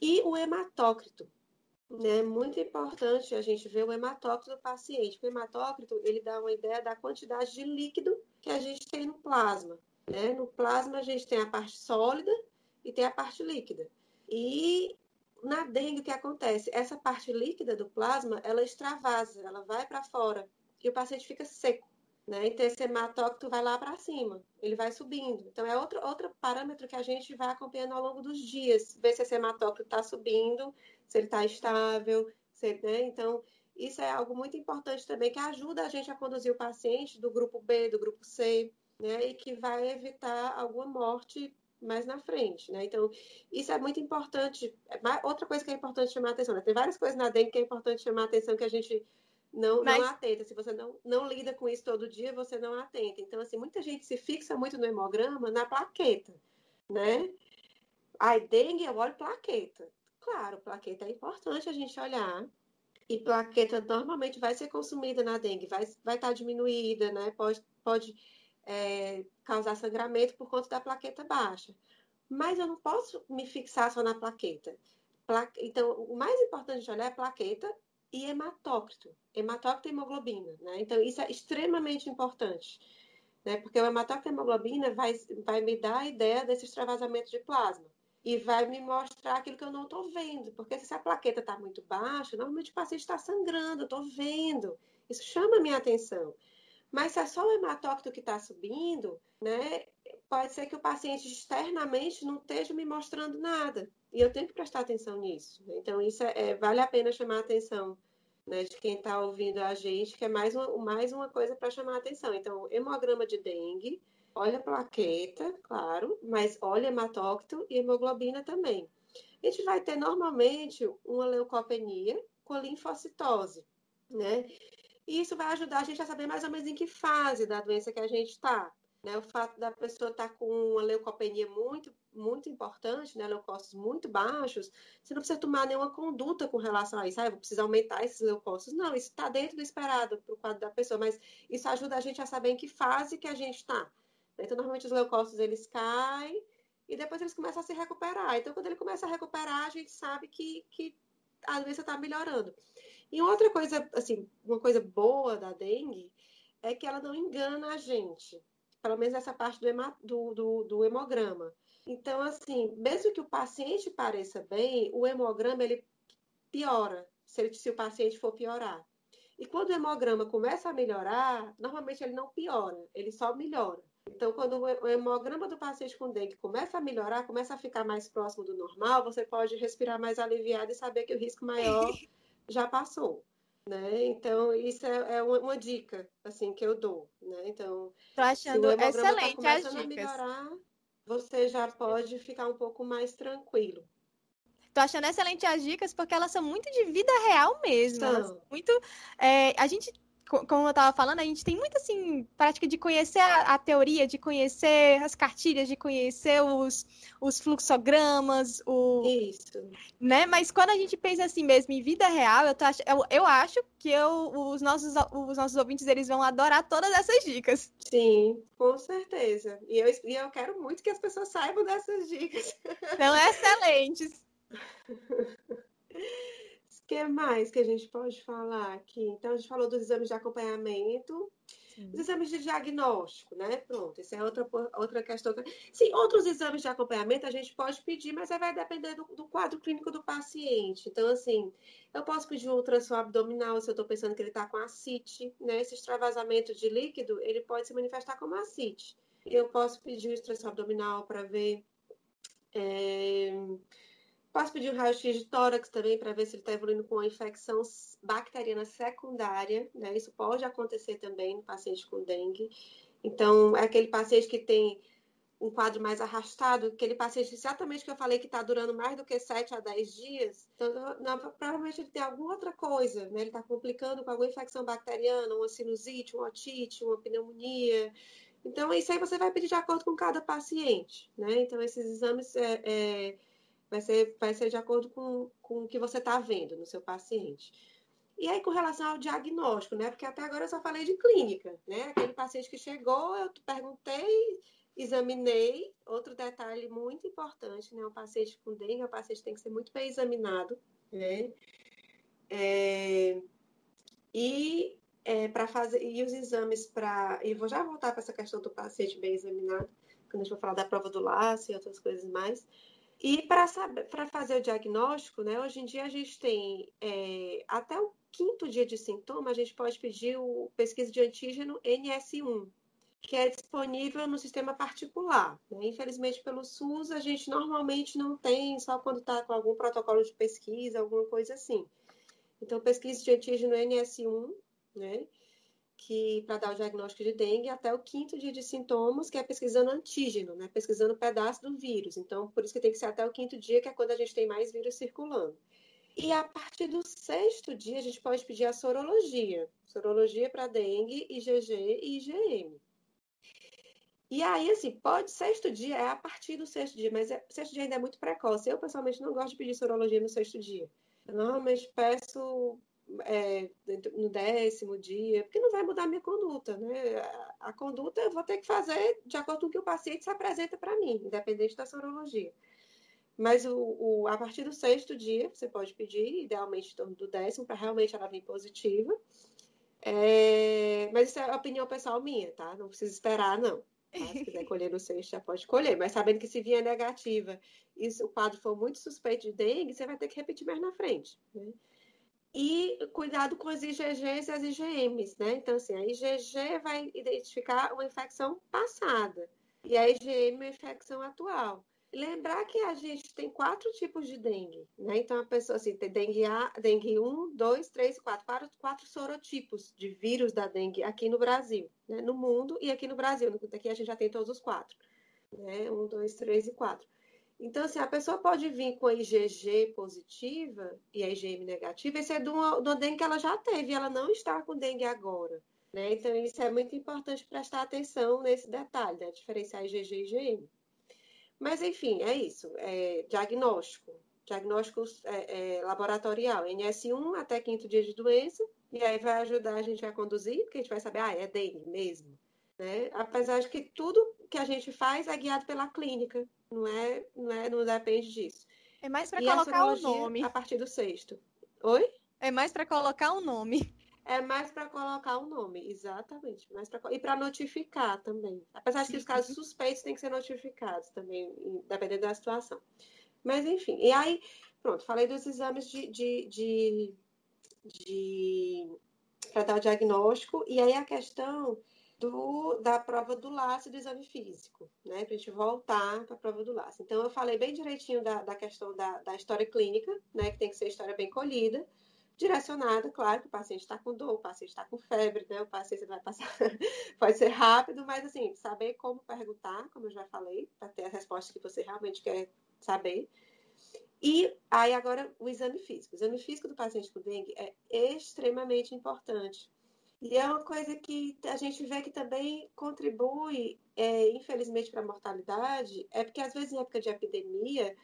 e o hematócrito. É né? muito importante a gente ver o hematócrito do paciente. O hematócrito ele dá uma ideia da quantidade de líquido que a gente tem no plasma. Né? No plasma a gente tem a parte sólida e tem a parte líquida. E na dengue o que acontece? Essa parte líquida do plasma ela extravasa, ela vai para fora e o paciente fica seco. Né? Então, esse hematócrito vai lá para cima, ele vai subindo. Então, é outro, outro parâmetro que a gente vai acompanhando ao longo dos dias, ver se esse hematócrito está subindo, se ele está estável. Se, né? Então, isso é algo muito importante também, que ajuda a gente a conduzir o paciente do grupo B, do grupo C, né? E que vai evitar alguma morte mais na frente, né? Então, isso é muito importante. Outra coisa que é importante chamar a atenção, né? Tem várias coisas na dengue que é importante chamar a atenção que a gente não, Mas... não atenta. Se você não, não lida com isso todo dia, você não atenta. Então, assim, muita gente se fixa muito no hemograma, na plaqueta, né? Ai, dengue, eu olho plaqueta. Claro, plaqueta é importante a gente olhar. E plaqueta normalmente vai ser consumida na dengue, vai, vai estar tá diminuída, né? Pode, pode é, causar sangramento por conta da plaqueta baixa. Mas eu não posso me fixar só na plaqueta. Então, o mais importante de olhar é plaqueta e hematócrito. Hematócrito e hemoglobina, né? Então, isso é extremamente importante, né? Porque o hematócrito e hemoglobina vai, vai me dar a ideia desse extravasamento de plasma e vai me mostrar aquilo que eu não estou vendo. Porque se a plaqueta está muito baixa, normalmente o paciente está sangrando, eu estou vendo. Isso chama a minha atenção. Mas se é só o hematócrito que está subindo, né? Pode ser que o paciente externamente não esteja me mostrando nada. E eu tenho que prestar atenção nisso. Então, isso é, é, vale a pena chamar a atenção né, de quem está ouvindo a gente, que é mais uma, mais uma coisa para chamar a atenção. Então, hemograma de dengue, olha plaqueta, claro, mas olha hematócrito e hemoglobina também. A gente vai ter normalmente uma leucopenia com linfocitose, né? E isso vai ajudar a gente a saber mais ou menos em que fase da doença que a gente está. Né? O fato da pessoa estar tá com uma leucopenia muito muito importante, né, leucócitos muito baixos, você não precisa tomar nenhuma conduta com relação a isso. Ah, eu vou precisar aumentar esses leucócitos. Não, isso está dentro do esperado para o quadro da pessoa, mas isso ajuda a gente a saber em que fase que a gente está. Então, normalmente os leucócitos eles caem e depois eles começam a se recuperar. Então, quando ele começa a recuperar, a gente sabe que, que a doença está melhorando. E outra coisa, assim, uma coisa boa da dengue é que ela não engana a gente. Pelo menos essa parte do, hema, do, do, do hemograma. Então, assim, mesmo que o paciente pareça bem, o hemograma ele piora se, ele, se o paciente for piorar. E quando o hemograma começa a melhorar, normalmente ele não piora, ele só melhora. Então, quando o hemograma do paciente com dengue começa a melhorar, começa a ficar mais próximo do normal, você pode respirar mais aliviado e saber que o risco maior já passou. Né? Então, isso é, é uma, uma, dica assim que eu dou. Né? Então, Tô achando tá excelente tá as dicas. A melhorar, você já pode ficar um pouco mais tranquilo. Tô achando excelente as dicas porque elas são muito de vida real mesmo. muito. É, a gente como eu estava falando, a gente tem muito assim prática de conhecer a, a, teoria, de conhecer as cartilhas, de conhecer os, os fluxogramas, o isso, né? Mas quando a gente pensa assim mesmo em vida real, eu, tô, eu, eu acho que eu, os nossos os nossos ouvintes eles vão adorar todas essas dicas. Sim, com certeza. E eu, e eu quero muito que as pessoas saibam dessas dicas. São excelentes. O que mais que a gente pode falar aqui? Então, a gente falou dos exames de acompanhamento, Sim. os exames de diagnóstico, né? Pronto, essa é outra, outra questão. Sim, outros exames de acompanhamento a gente pode pedir, mas vai depender do, do quadro clínico do paciente. Então, assim, eu posso pedir um ultrassom abdominal se eu estou pensando que ele está com ascite, né? Esse extravasamento de líquido, ele pode se manifestar como ascite. Eu posso pedir o estresse abdominal para ver. É... Posso pedir um raio-x de tórax também para ver se ele está evoluindo com uma infecção bacteriana secundária, né? Isso pode acontecer também no paciente com dengue. Então, é aquele paciente que tem um quadro mais arrastado, aquele paciente exatamente que eu falei que está durando mais do que 7 a 10 dias, então não, provavelmente ele tem alguma outra coisa, né? Ele está complicando com alguma infecção bacteriana, uma sinusite, uma otite, uma pneumonia. Então, isso aí você vai pedir de acordo com cada paciente, né? Então, esses exames é, é vai ser, vai ser de acordo com, com o que você está vendo no seu paciente. E aí, com relação ao diagnóstico, né? Porque até agora eu só falei de clínica, né? Aquele paciente que chegou, eu perguntei, examinei. Outro detalhe muito importante, né? O paciente com dengue, o paciente tem que ser muito bem examinado, né? É, e é, para fazer e os exames para e vou já voltar para essa questão do paciente bem examinado quando a gente for falar da prova do laço e outras coisas mais e para fazer o diagnóstico, né, hoje em dia a gente tem é, até o quinto dia de sintoma, a gente pode pedir o pesquisa de antígeno NS1, que é disponível no sistema particular. Né? Infelizmente, pelo SUS, a gente normalmente não tem, só quando está com algum protocolo de pesquisa, alguma coisa assim. Então, pesquisa de antígeno NS1, né? Que para dar o diagnóstico de dengue até o quinto dia de sintomas, que é pesquisando antígeno, né? Pesquisando pedaço do vírus. Então, por isso que tem que ser até o quinto dia, que é quando a gente tem mais vírus circulando. E a partir do sexto dia, a gente pode pedir a sorologia. Sorologia para dengue, IgG e IgM. E aí, assim, pode, sexto dia é a partir do sexto dia, mas é, sexto dia ainda é muito precoce. Eu, pessoalmente, não gosto de pedir sorologia no sexto dia. Eu normalmente peço é, no décimo dia, porque não vai mudar a minha conduta, né? A, a conduta eu vou ter que fazer de acordo com o que o paciente se apresenta para mim, independente da sorologia. Mas o, o, a partir do sexto dia, você pode pedir, idealmente em torno do décimo, para realmente ela vir positiva. É, mas isso é a opinião pessoal minha, tá? Não precisa esperar, não. Tá? Se quiser colher no sexto, já pode colher. Mas sabendo que se vier negativa e se o quadro for muito suspeito de dengue, você vai ter que repetir mais na frente. Né? E cuidado com as IgGs e as IgMs, né? Então, assim, a IgG vai identificar uma infecção passada e a IgM uma infecção atual. Lembrar que a gente tem quatro tipos de dengue, né? Então, a pessoa, assim, tem dengue A, dengue 1, 2, 3 e 4. Quatro, quatro sorotipos de vírus da dengue aqui no Brasil, né? No mundo e aqui no Brasil. Aqui a gente já tem todos os quatro, né? 1, 2, 3 e 4. Então, assim, a pessoa pode vir com a IgG positiva e a IgM negativa, isso é de uma, de uma dengue que ela já teve, ela não está com dengue agora. Né? Então, isso é muito importante prestar atenção nesse detalhe, né? diferenciar IgG e IgM. Mas, enfim, é isso. É diagnóstico. Diagnóstico é, é, laboratorial. NS1 até quinto dia de doença. E aí vai ajudar a gente a conduzir, porque a gente vai saber, ah, é dengue mesmo. Né? Apesar de que tudo que a gente faz é guiado pela clínica. Não é, não, é, não depende disso. É mais para colocar o nome. A partir do sexto. Oi? É mais para colocar o nome. É mais para colocar o nome, exatamente. Mais pra, e para notificar também. Apesar de que os casos suspeitos têm que ser notificados também, dependendo da situação. Mas, enfim. E aí, pronto, falei dos exames de, de, de, de para dar o diagnóstico. E aí a questão do, da prova do laço do exame físico, né? Para a gente voltar para a prova do laço. Então, eu falei bem direitinho da, da questão da, da história clínica, né? Que tem que ser história bem colhida, direcionada, claro, que o paciente está com dor, o paciente está com febre, né? O paciente vai passar, pode ser rápido, mas assim, saber como perguntar, como eu já falei, para ter a resposta que você realmente quer saber. E aí agora o exame físico. O exame físico do paciente com dengue é extremamente importante e é uma coisa que a gente vê que também contribui, é, infelizmente, para a mortalidade, é porque às vezes em época de epidemia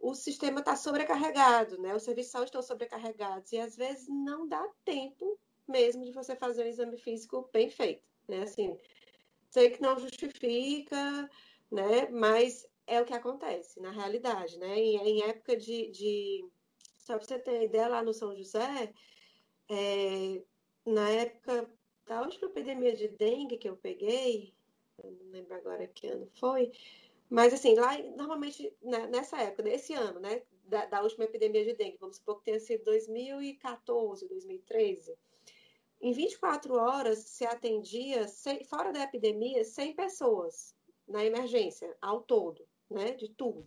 o sistema está sobrecarregado, né? Os serviços de saúde estão sobrecarregados e às vezes não dá tempo mesmo de você fazer um exame físico bem feito, né? Assim, sei que não justifica, né? Mas é o que acontece na realidade, né? Em, em época de, de... Só para você ter ideia, lá no São José, é, na época da última epidemia de dengue que eu peguei, eu não lembro agora que ano foi, mas assim, lá normalmente né, nessa época, nesse ano, né, da, da, última epidemia de dengue, vamos supor que tenha sido 2014, 2013, em 24 horas se atendia, fora da epidemia, 100 pessoas na emergência, ao todo, né, de tudo.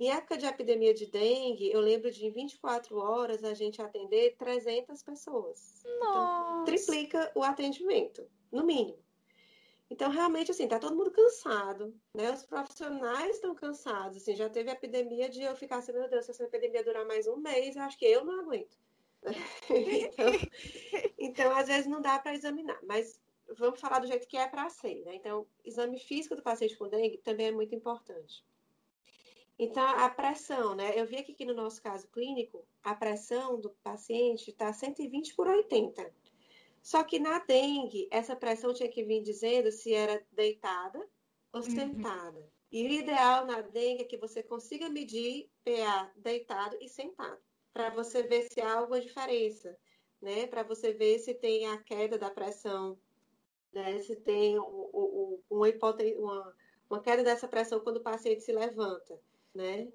Em época de epidemia de dengue, eu lembro de em 24 horas a gente atender 300 pessoas. Então, Nossa. Então, triplica o atendimento, no mínimo. Então, realmente, assim, tá todo mundo cansado, né? Os profissionais estão cansados, assim, já teve epidemia de eu ficar assim, meu Deus, se essa epidemia durar mais um mês, eu acho que eu não aguento. então, então, às vezes não dá para examinar, mas vamos falar do jeito que é para ser, né? Então, exame físico do paciente com dengue também é muito importante. Então, a pressão, né? Eu vi aqui que no nosso caso clínico, a pressão do paciente está 120 por 80. Só que na dengue, essa pressão tinha que vir dizendo se era deitada ou uhum. sentada. E o ideal na dengue é que você consiga medir PA deitado e sentado, para você ver se há alguma diferença, né? Para você ver se tem a queda da pressão, né? se tem o, o, uma, uma, uma queda dessa pressão quando o paciente se levanta, né?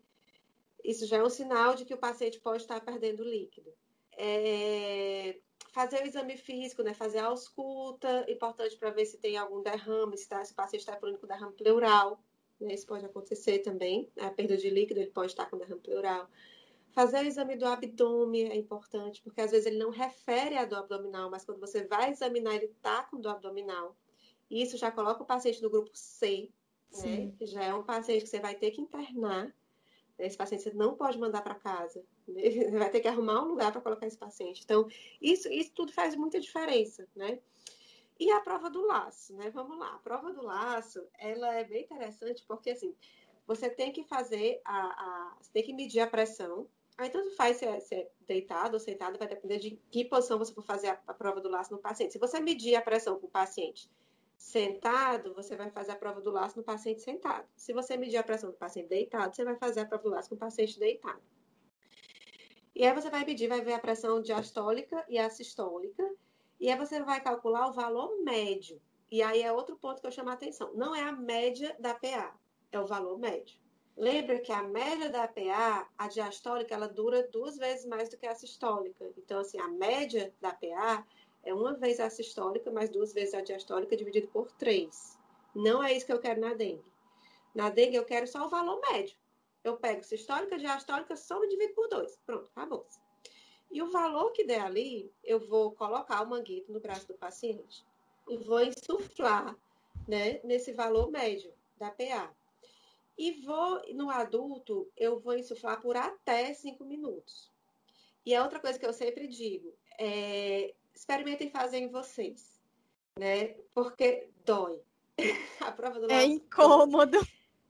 Isso já é um sinal de que o paciente pode estar perdendo líquido. É, fazer o exame físico, né? Fazer a ausculta, importante para ver se tem algum derrame, se, tá, se o paciente está com derrame pleural, né? Isso pode acontecer também. A perda de líquido, ele pode estar com derrame pleural. Fazer o exame do abdômen é importante, porque às vezes ele não refere a dor abdominal, mas quando você vai examinar, ele está com dor abdominal. Isso já coloca o paciente no grupo C, né? Que já é um paciente que você vai ter que internar esse paciente você não pode mandar para casa. Você vai ter que arrumar um lugar para colocar esse paciente. Então, isso, isso tudo faz muita diferença, né? E a prova do laço, né? Vamos lá. A prova do laço, ela é bem interessante porque, assim, você tem que fazer a... a você tem que medir a pressão. Aí, tanto faz se é, se é deitado ou sentado, vai depender de que posição você for fazer a, a prova do laço no paciente. Se você medir a pressão para o paciente sentado, você vai fazer a prova do laço no paciente sentado. Se você medir a pressão do paciente deitado, você vai fazer a prova do laço com o paciente deitado. E aí você vai medir, vai ver a pressão diastólica e a sistólica, e aí você vai calcular o valor médio. E aí é outro ponto que eu chamo a atenção. Não é a média da PA, é o valor médio. Lembra que a média da PA, a diastólica, ela dura duas vezes mais do que a sistólica. Então, assim, a média da PA é uma vez a sistólica mais duas vezes a diastólica dividido por três. Não é isso que eu quero na dengue. Na dengue eu quero só o valor médio. Eu pego sistólica, diastólica, só e divido por dois. Pronto, acabou. E o valor que der ali, eu vou colocar o manguito no braço do paciente e vou insuflar né, nesse valor médio da PA. E vou, no adulto, eu vou insuflar por até cinco minutos. E a outra coisa que eu sempre digo é experimentem fazer em vocês, né? Porque dói. a prova do É incômodo.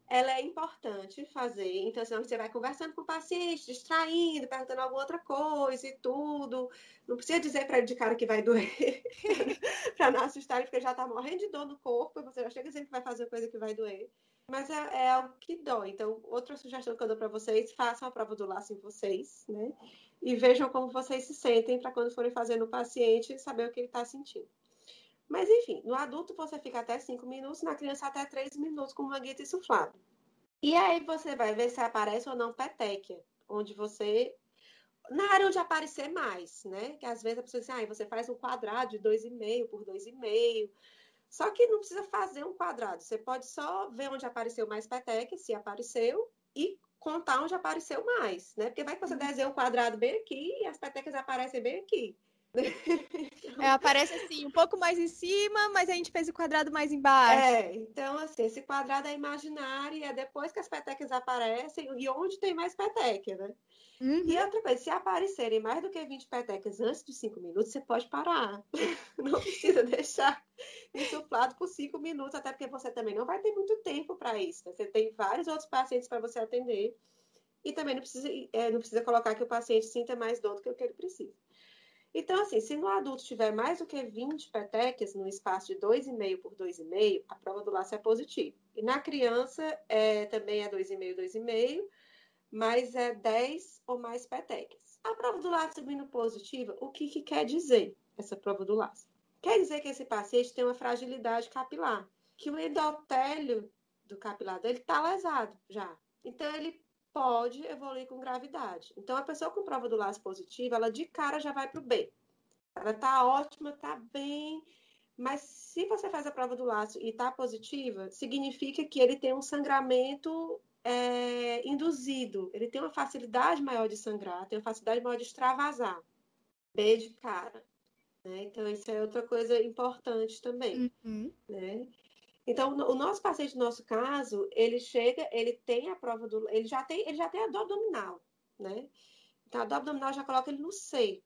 Ela é importante fazer. Então, senão você vai conversando com o paciente, distraindo, perguntando alguma outra coisa e tudo. Não precisa dizer para ele de cara que vai doer, para não assustar ele, porque já está morrendo de dor no corpo, e você já chega dizendo que vai fazer coisa que vai doer. Mas é, é algo que dói. Então, outra sugestão que eu dou para vocês, façam a prova do laço em vocês, né? e vejam como vocês se sentem para quando forem fazer no paciente saber o que ele está sentindo. Mas enfim, no adulto você fica até 5 minutos, na criança até 3 minutos com manguito insuflado. E aí você vai ver se aparece ou não petequia, onde você. Na área onde aparecer mais, né? Que às vezes a pessoa diz, ah, você faz um quadrado de 2,5 por 2,5. Só que não precisa fazer um quadrado. Você pode só ver onde apareceu mais petequia, se apareceu, e contar onde apareceu mais, né? Porque vai que você uhum. desenha um quadrado bem aqui e as petecas aparecem bem aqui. É, aparece assim, um pouco mais em cima, mas a gente fez o quadrado mais embaixo. É, então assim, esse quadrado é imaginário e é depois que as petecas aparecem e onde tem mais peteca, né? Uhum. E outra coisa, se aparecerem mais do que 20 petecas antes de 5 minutos, você pode parar. Não precisa deixar insuflado por 5 minutos, até porque você também não vai ter muito tempo para isso. Né? Você tem vários outros pacientes para você atender. E também não precisa, é, não precisa colocar que o paciente sinta mais dor do que o que ele precisa. Então, assim, se no adulto tiver mais do que 20 petecas no espaço de 2,5 por 2,5, a prova do laço é positiva. E na criança é, também é 2,5, 2,5 mas é 10 ou mais petecas. A prova do laço vindo positiva, o que, que quer dizer essa prova do laço? Quer dizer que esse paciente tem uma fragilidade capilar, que o endotélio do capilar dele está lesado já. Então, ele pode evoluir com gravidade. Então, a pessoa com prova do laço positiva, ela de cara já vai para o B. ela está ótima, está bem, mas se você faz a prova do laço e está positiva, significa que ele tem um sangramento é, induzido, ele tem uma facilidade maior de sangrar, tem uma facilidade maior de extravasar. B de cara. Né? Então, isso é outra coisa importante também. Uhum. Né? Então, o nosso paciente, no nosso caso, ele chega, ele tem a prova do. Ele já tem, ele já tem a dor abdominal, né? Então, a dor abdominal já coloca ele no seio.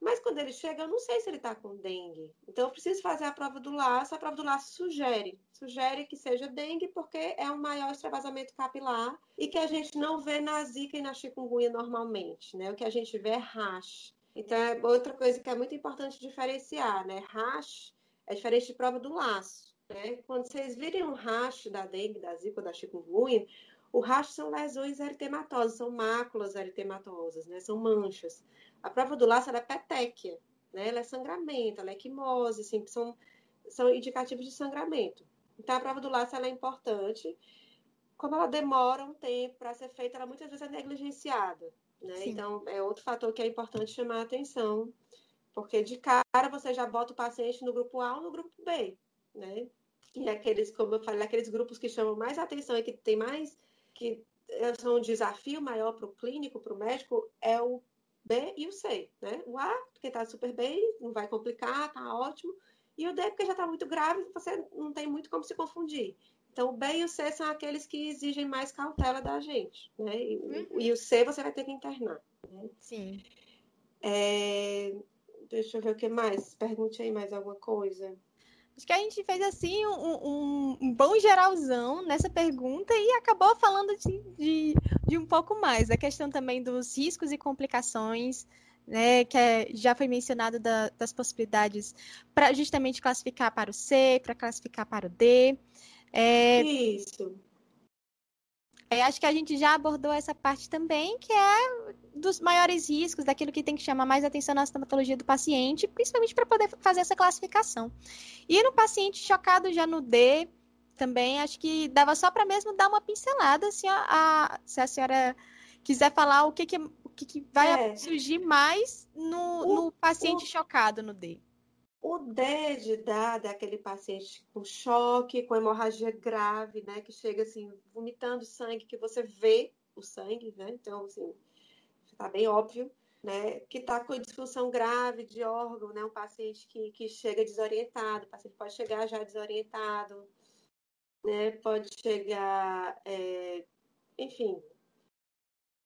Mas quando ele chega, eu não sei se ele está com dengue. Então, eu preciso fazer a prova do laço. A prova do laço sugere. Sugere que seja dengue, porque é um maior extravasamento capilar e que a gente não vê na zika e na chikungunya normalmente, né? O que a gente vê é rash. Então, é outra coisa que é muito importante diferenciar, né? Rash é diferente de prova do laço. Né? Quando vocês virem um rash da dengue, da zika da chikungunya, o rash são lesões eritematosas, são máculas eritematosas, né? São manchas. A prova do laço é petéquia, né? Ela é sangramento, ela é quimose, assim, são, são indicativos de sangramento. Então, a prova do laço é importante. Como ela demora um tempo para ser feita, ela muitas vezes é negligenciada. Né? Então, é outro fator que é importante chamar a atenção, porque de cara você já bota o paciente no grupo A ou no grupo B, né? E aqueles, como eu falei, aqueles grupos que chamam mais atenção e que tem mais, que são um desafio maior para o clínico, para o médico, é o B e o C, né? O A, porque está super bem, não vai complicar, está ótimo. E o D, porque já está muito grave, você não tem muito como se confundir. Então, o B e o C são aqueles que exigem mais cautela da gente, né? E, uhum. e o C você vai ter que internar. Né? Sim. É... Deixa eu ver o que mais. Pergunte aí mais alguma coisa. Acho que a gente fez assim um, um, bom geralzão nessa pergunta e acabou falando de, de, de, um pouco mais. A questão também dos riscos e complicações, né, que é, já foi mencionado da, das possibilidades para justamente classificar para o C, para classificar para o D. É, Isso. É, acho que a gente já abordou essa parte também, que é dos maiores riscos, daquilo que tem que chamar mais atenção na sintomatologia do paciente, principalmente para poder fazer essa classificação. E no paciente chocado já no D, também acho que dava só para mesmo dar uma pincelada, assim, a, a, se a senhora quiser falar o que, que, o que, que vai é. surgir mais no, o, no paciente o... chocado no D. O D de dado é aquele paciente com choque, com hemorragia grave, né? Que chega assim, vomitando sangue, que você vê o sangue, né? Então, assim, está bem óbvio, né? Que está com disfunção grave de órgão, né? Um paciente que, que chega desorientado, o paciente pode chegar já desorientado, né? Pode chegar, é... enfim,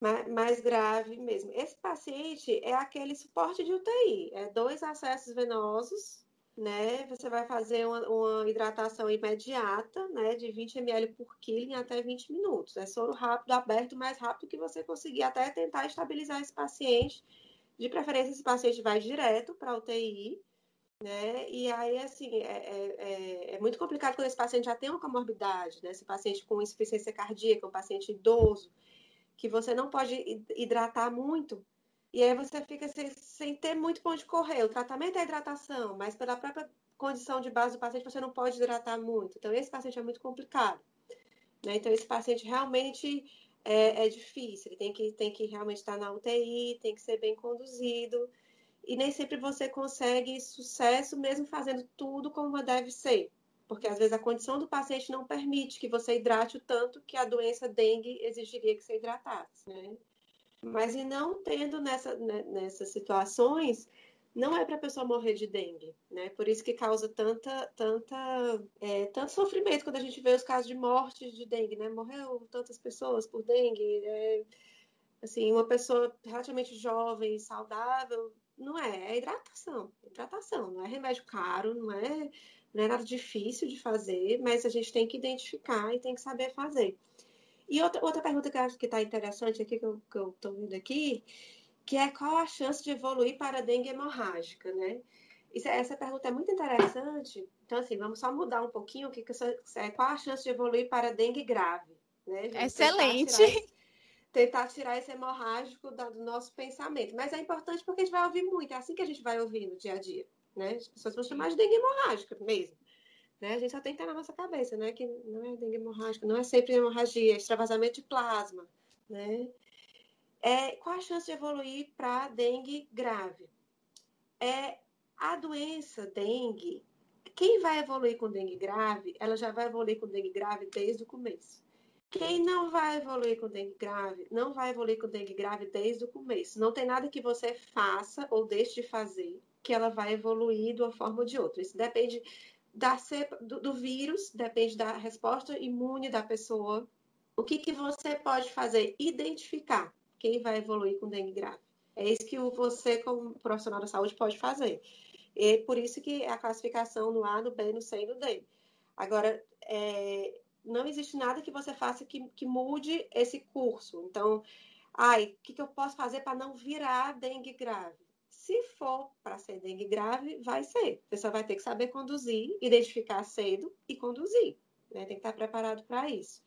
mais grave mesmo. Esse paciente é aquele suporte de UTI, é dois acessos venosos, né? Você vai fazer uma, uma, hidratação imediata, né? De 20 ml por quilo em até 20 minutos. É soro rápido, aberto, mais rápido que você conseguir, até tentar estabilizar esse paciente. De preferência, esse paciente vai direto para UTI, né? E aí, assim, é, é, é, é, muito complicado quando esse paciente já tem uma comorbidade, né? Esse paciente com insuficiência cardíaca, um paciente idoso, que você não pode hidratar muito, e aí você fica sem, sem ter muito para onde correr. O tratamento é hidratação, mas pela própria condição de base do paciente você não pode hidratar muito. Então, esse paciente é muito complicado. Né? Então, esse paciente realmente é, é, difícil. Ele tem que, tem que realmente estar na UTI, tem que ser bem conduzido. E nem sempre você consegue sucesso mesmo fazendo tudo como deve ser porque às vezes a condição do paciente não permite que você hidrate o tanto que a doença dengue exigiria que você hidratasse, né? Mas e não tendo nessa, né, nessas situações, não é para a pessoa morrer de dengue, né? Por isso que causa tanta, tanta, é, tanto sofrimento quando a gente vê os casos de mortes de dengue, né? Morreu tantas pessoas por dengue, é, assim, uma pessoa relativamente jovem, saudável, não é, é hidratação, hidratação, não é remédio caro, não é não é nada difícil de fazer, mas a gente tem que identificar e tem que saber fazer. E outra, outra pergunta que eu acho que está interessante aqui, que eu estou vendo aqui, que é qual a chance de evoluir para a dengue hemorrágica, né? Isso, essa pergunta é muito interessante. Então, assim, vamos só mudar um pouquinho. Que que é, qual a chance de evoluir para a dengue grave? Né? Excelente! Tentar tirar, tentar tirar esse hemorrágico do nosso pensamento. Mas é importante porque a gente vai ouvir muito. É assim que a gente vai ouvir no dia a dia né? As pessoas vão chamar de dengue hemorrágica mesmo. Né? A gente só tem que ter na nossa cabeça, né? Que não é dengue hemorrágica, não é sempre hemorragia, é extravasamento de plasma, né? É, qual a chance de evoluir para dengue grave? É a doença dengue, quem vai evoluir com dengue grave, ela já vai evoluir com dengue grave desde o começo. Quem não vai evoluir com dengue grave, não vai evoluir com dengue grave desde o começo. Não tem nada que você faça ou deixe de fazer que ela vai evoluir de uma forma ou de outra. Isso depende da cepa, do, do vírus, depende da resposta imune da pessoa. O que, que você pode fazer? Identificar quem vai evoluir com dengue grave. É isso que você, como profissional da saúde, pode fazer. E por isso que a classificação no A, no B, no C e no D. Agora, é, não existe nada que você faça que, que mude esse curso. Então, ai, o que, que eu posso fazer para não virar dengue grave? Se for para ser dengue grave, vai ser. Você só vai ter que saber conduzir, identificar cedo e conduzir. Né? Tem que estar preparado para isso.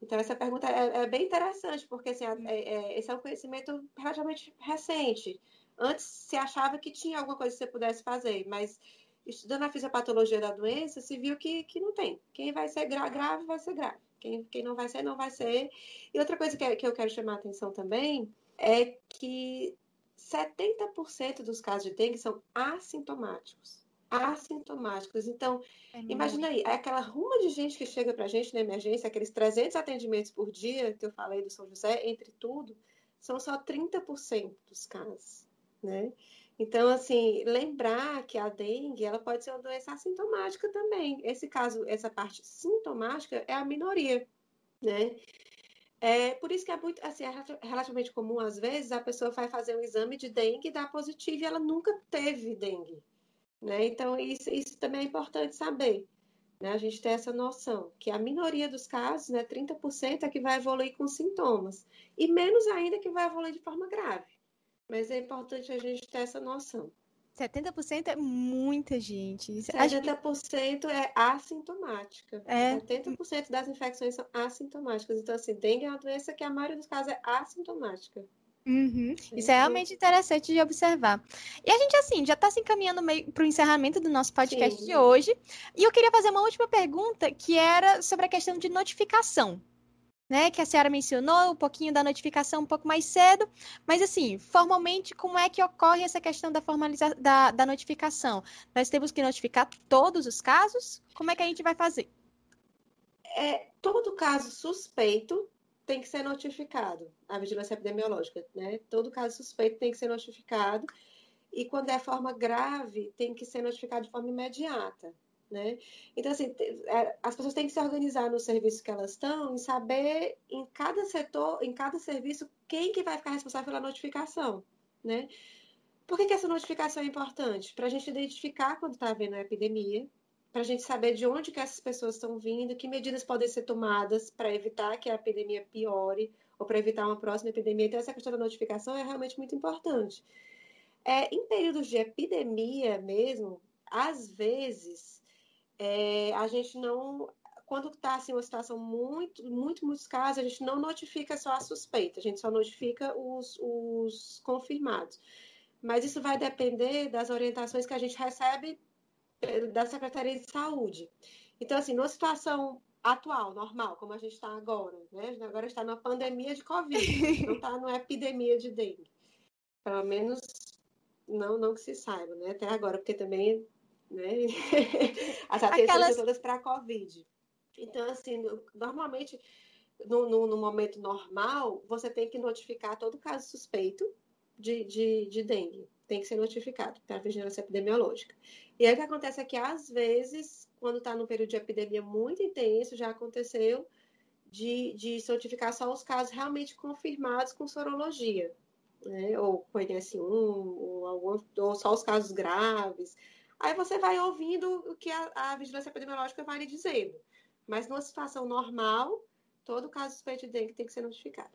Então, essa pergunta é, é bem interessante, porque assim, é, é, esse é um conhecimento relativamente recente. Antes se achava que tinha alguma coisa que você pudesse fazer, mas estudando a fisiopatologia da doença, se viu que, que não tem. Quem vai ser gra grave, vai ser grave. Quem, quem não vai ser, não vai ser. E outra coisa que, que eu quero chamar a atenção também é que 70% dos casos de dengue são assintomáticos. Assintomáticos. Então, é imagina aí, é aquela ruma de gente que chega para a gente na emergência, aqueles 300 atendimentos por dia que eu falei do São José, entre tudo, são só 30% dos casos, né? Então, assim, lembrar que a dengue, ela pode ser uma doença assintomática também. Esse caso, essa parte sintomática é a minoria, né? É, por isso que é muito, assim, é relativamente comum, às vezes, a pessoa vai fazer um exame de dengue e dá positivo e ela nunca teve dengue. Né? Então, isso, isso também é importante saber. Né? A gente ter essa noção, que a minoria dos casos, né, 30% é que vai evoluir com sintomas, e menos ainda que vai evoluir de forma grave. Mas é importante a gente ter essa noção. 70% é muita gente. 70% é assintomática. É. 70% das infecções são assintomáticas. Então, assim, dengue é uma doença que a maioria dos casos é assintomática. Uhum. Isso é realmente interessante de observar. E a gente, assim, já está se encaminhando para o encerramento do nosso podcast Sim. de hoje. E eu queria fazer uma última pergunta, que era sobre a questão de notificação né, que a senhora mencionou, um pouquinho da notificação um pouco mais cedo, mas assim, formalmente, como é que ocorre essa questão da formalização da, da notificação? Nós temos que notificar todos os casos? Como é que a gente vai fazer? É, todo caso suspeito tem que ser notificado, a vigilância epidemiológica, né? Todo caso suspeito tem que ser notificado, e quando é forma grave, tem que ser notificado de forma imediata. Né? Então, assim, é, as pessoas têm que se organizar no serviço que elas estão e saber em cada setor, em cada serviço, quem que vai ficar responsável pela notificação, né? Por que, que essa notificação é importante? Para a gente identificar quando está havendo a epidemia, para a gente saber de onde que essas pessoas estão vindo, que medidas podem ser tomadas para evitar que a epidemia piore ou para evitar uma próxima epidemia. Então, essa questão da notificação é realmente muito importante. É, em períodos de epidemia mesmo, às vezes é, a gente não, quando está assim, uma situação muito, muito, muitos casos, a gente não notifica só a suspeita, a gente só notifica os, os confirmados. Mas isso vai depender das orientações que a gente recebe da Secretaria de Saúde. Então, assim, numa situação atual, normal, como a gente está agora, né? Agora está numa pandemia de Covid, não está numa epidemia de dengue. Pelo menos não, não que se saiba, né? Até agora, porque também né? As atenções Aquelas... todas para a Covid. Então, assim, normalmente, no, no, no, momento normal, você tem que notificar todo caso suspeito de, de, de dengue. Tem que ser notificado para a vigilância epidemiológica. E aí o que acontece é que, às vezes, quando está num período de epidemia muito intenso, já aconteceu de, de notificar só os casos realmente confirmados com sorologia. Né? Ou com NS1, ou, algum, ou só os casos graves. Aí você vai ouvindo o que a, a vigilância epidemiológica vai lhe dizendo. Mas numa situação normal, todo caso suspeito de dengue tem que ser notificado.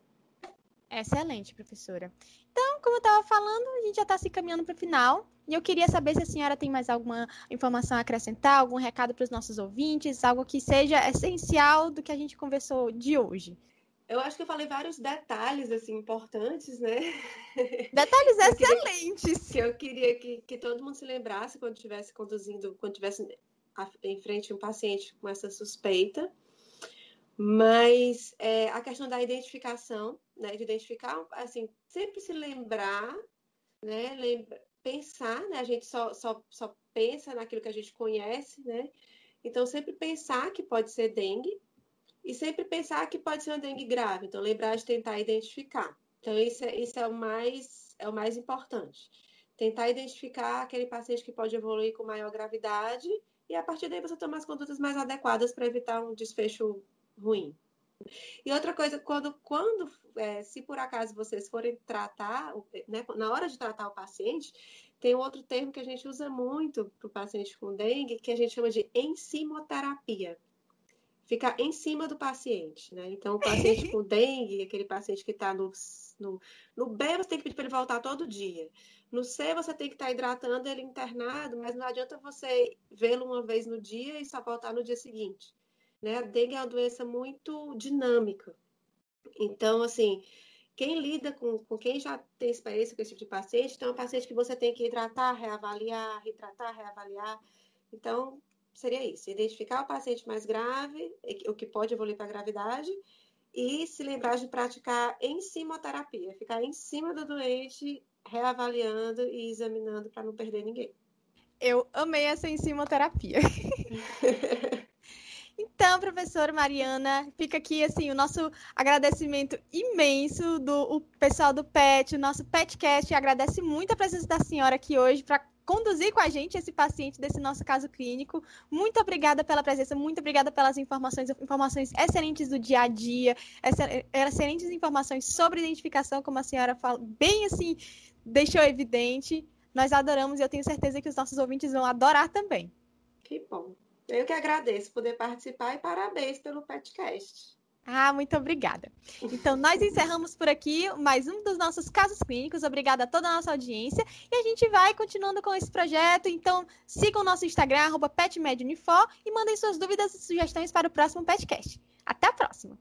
Excelente, professora. Então, como eu estava falando, a gente já está se caminhando para o final. E eu queria saber se a senhora tem mais alguma informação a acrescentar, algum recado para os nossos ouvintes, algo que seja essencial do que a gente conversou de hoje. Eu acho que eu falei vários detalhes, assim, importantes, né? Detalhes excelentes! Que eu queria que, que todo mundo se lembrasse quando estivesse conduzindo, quando estivesse em frente a um paciente com essa suspeita. Mas é, a questão da identificação, né? De identificar, assim, sempre se lembrar, né? Lembra, pensar, né? A gente só, só, só pensa naquilo que a gente conhece, né? Então, sempre pensar que pode ser dengue e sempre pensar que pode ser uma dengue grave. Então, lembrar de tentar identificar. Então, isso é, isso é, o, mais, é o mais importante. Tentar identificar aquele paciente que pode evoluir com maior gravidade e, a partir daí, você tomar as condutas mais adequadas para evitar um desfecho ruim. E outra coisa, quando, quando é, se por acaso vocês forem tratar, né, na hora de tratar o paciente, tem outro termo que a gente usa muito para o paciente com dengue, que a gente chama de ensimoterapia. Ficar em cima do paciente, né? Então, o paciente com dengue, aquele paciente que está no, no, no B, você tem que pedir para ele voltar todo dia. No C, você tem que estar tá hidratando ele internado, mas não adianta você vê-lo uma vez no dia e só voltar no dia seguinte. Né? A dengue é uma doença muito dinâmica. Então, assim, quem lida com, com quem já tem experiência com esse tipo de paciente, então é um paciente que você tem que hidratar, reavaliar, retratar, reavaliar. Então, seria isso: identificar o paciente mais grave, o que pode evoluir para a gravidade, e se lembrar de praticar ensimoterapia, ficar em cima do doente, reavaliando e examinando para não perder ninguém. Eu amei essa ensimoterapia. Então, professora Mariana, fica aqui assim o nosso agradecimento imenso do pessoal do PET, o nosso PETcast agradece muito a presença da senhora aqui hoje para conduzir com a gente esse paciente desse nosso caso clínico. Muito obrigada pela presença, muito obrigada pelas informações, informações excelentes do dia a dia, excelentes informações sobre identificação, como a senhora fala, bem assim, deixou evidente. Nós adoramos e eu tenho certeza que os nossos ouvintes vão adorar também. Que bom. Eu que agradeço poder participar e parabéns pelo podcast. Ah, muito obrigada. Então, nós encerramos por aqui mais um dos nossos casos clínicos. Obrigada a toda a nossa audiência. E a gente vai continuando com esse projeto. Então, sigam o nosso Instagram, PetMedUnifor, e mandem suas dúvidas e sugestões para o próximo podcast. Até a próxima!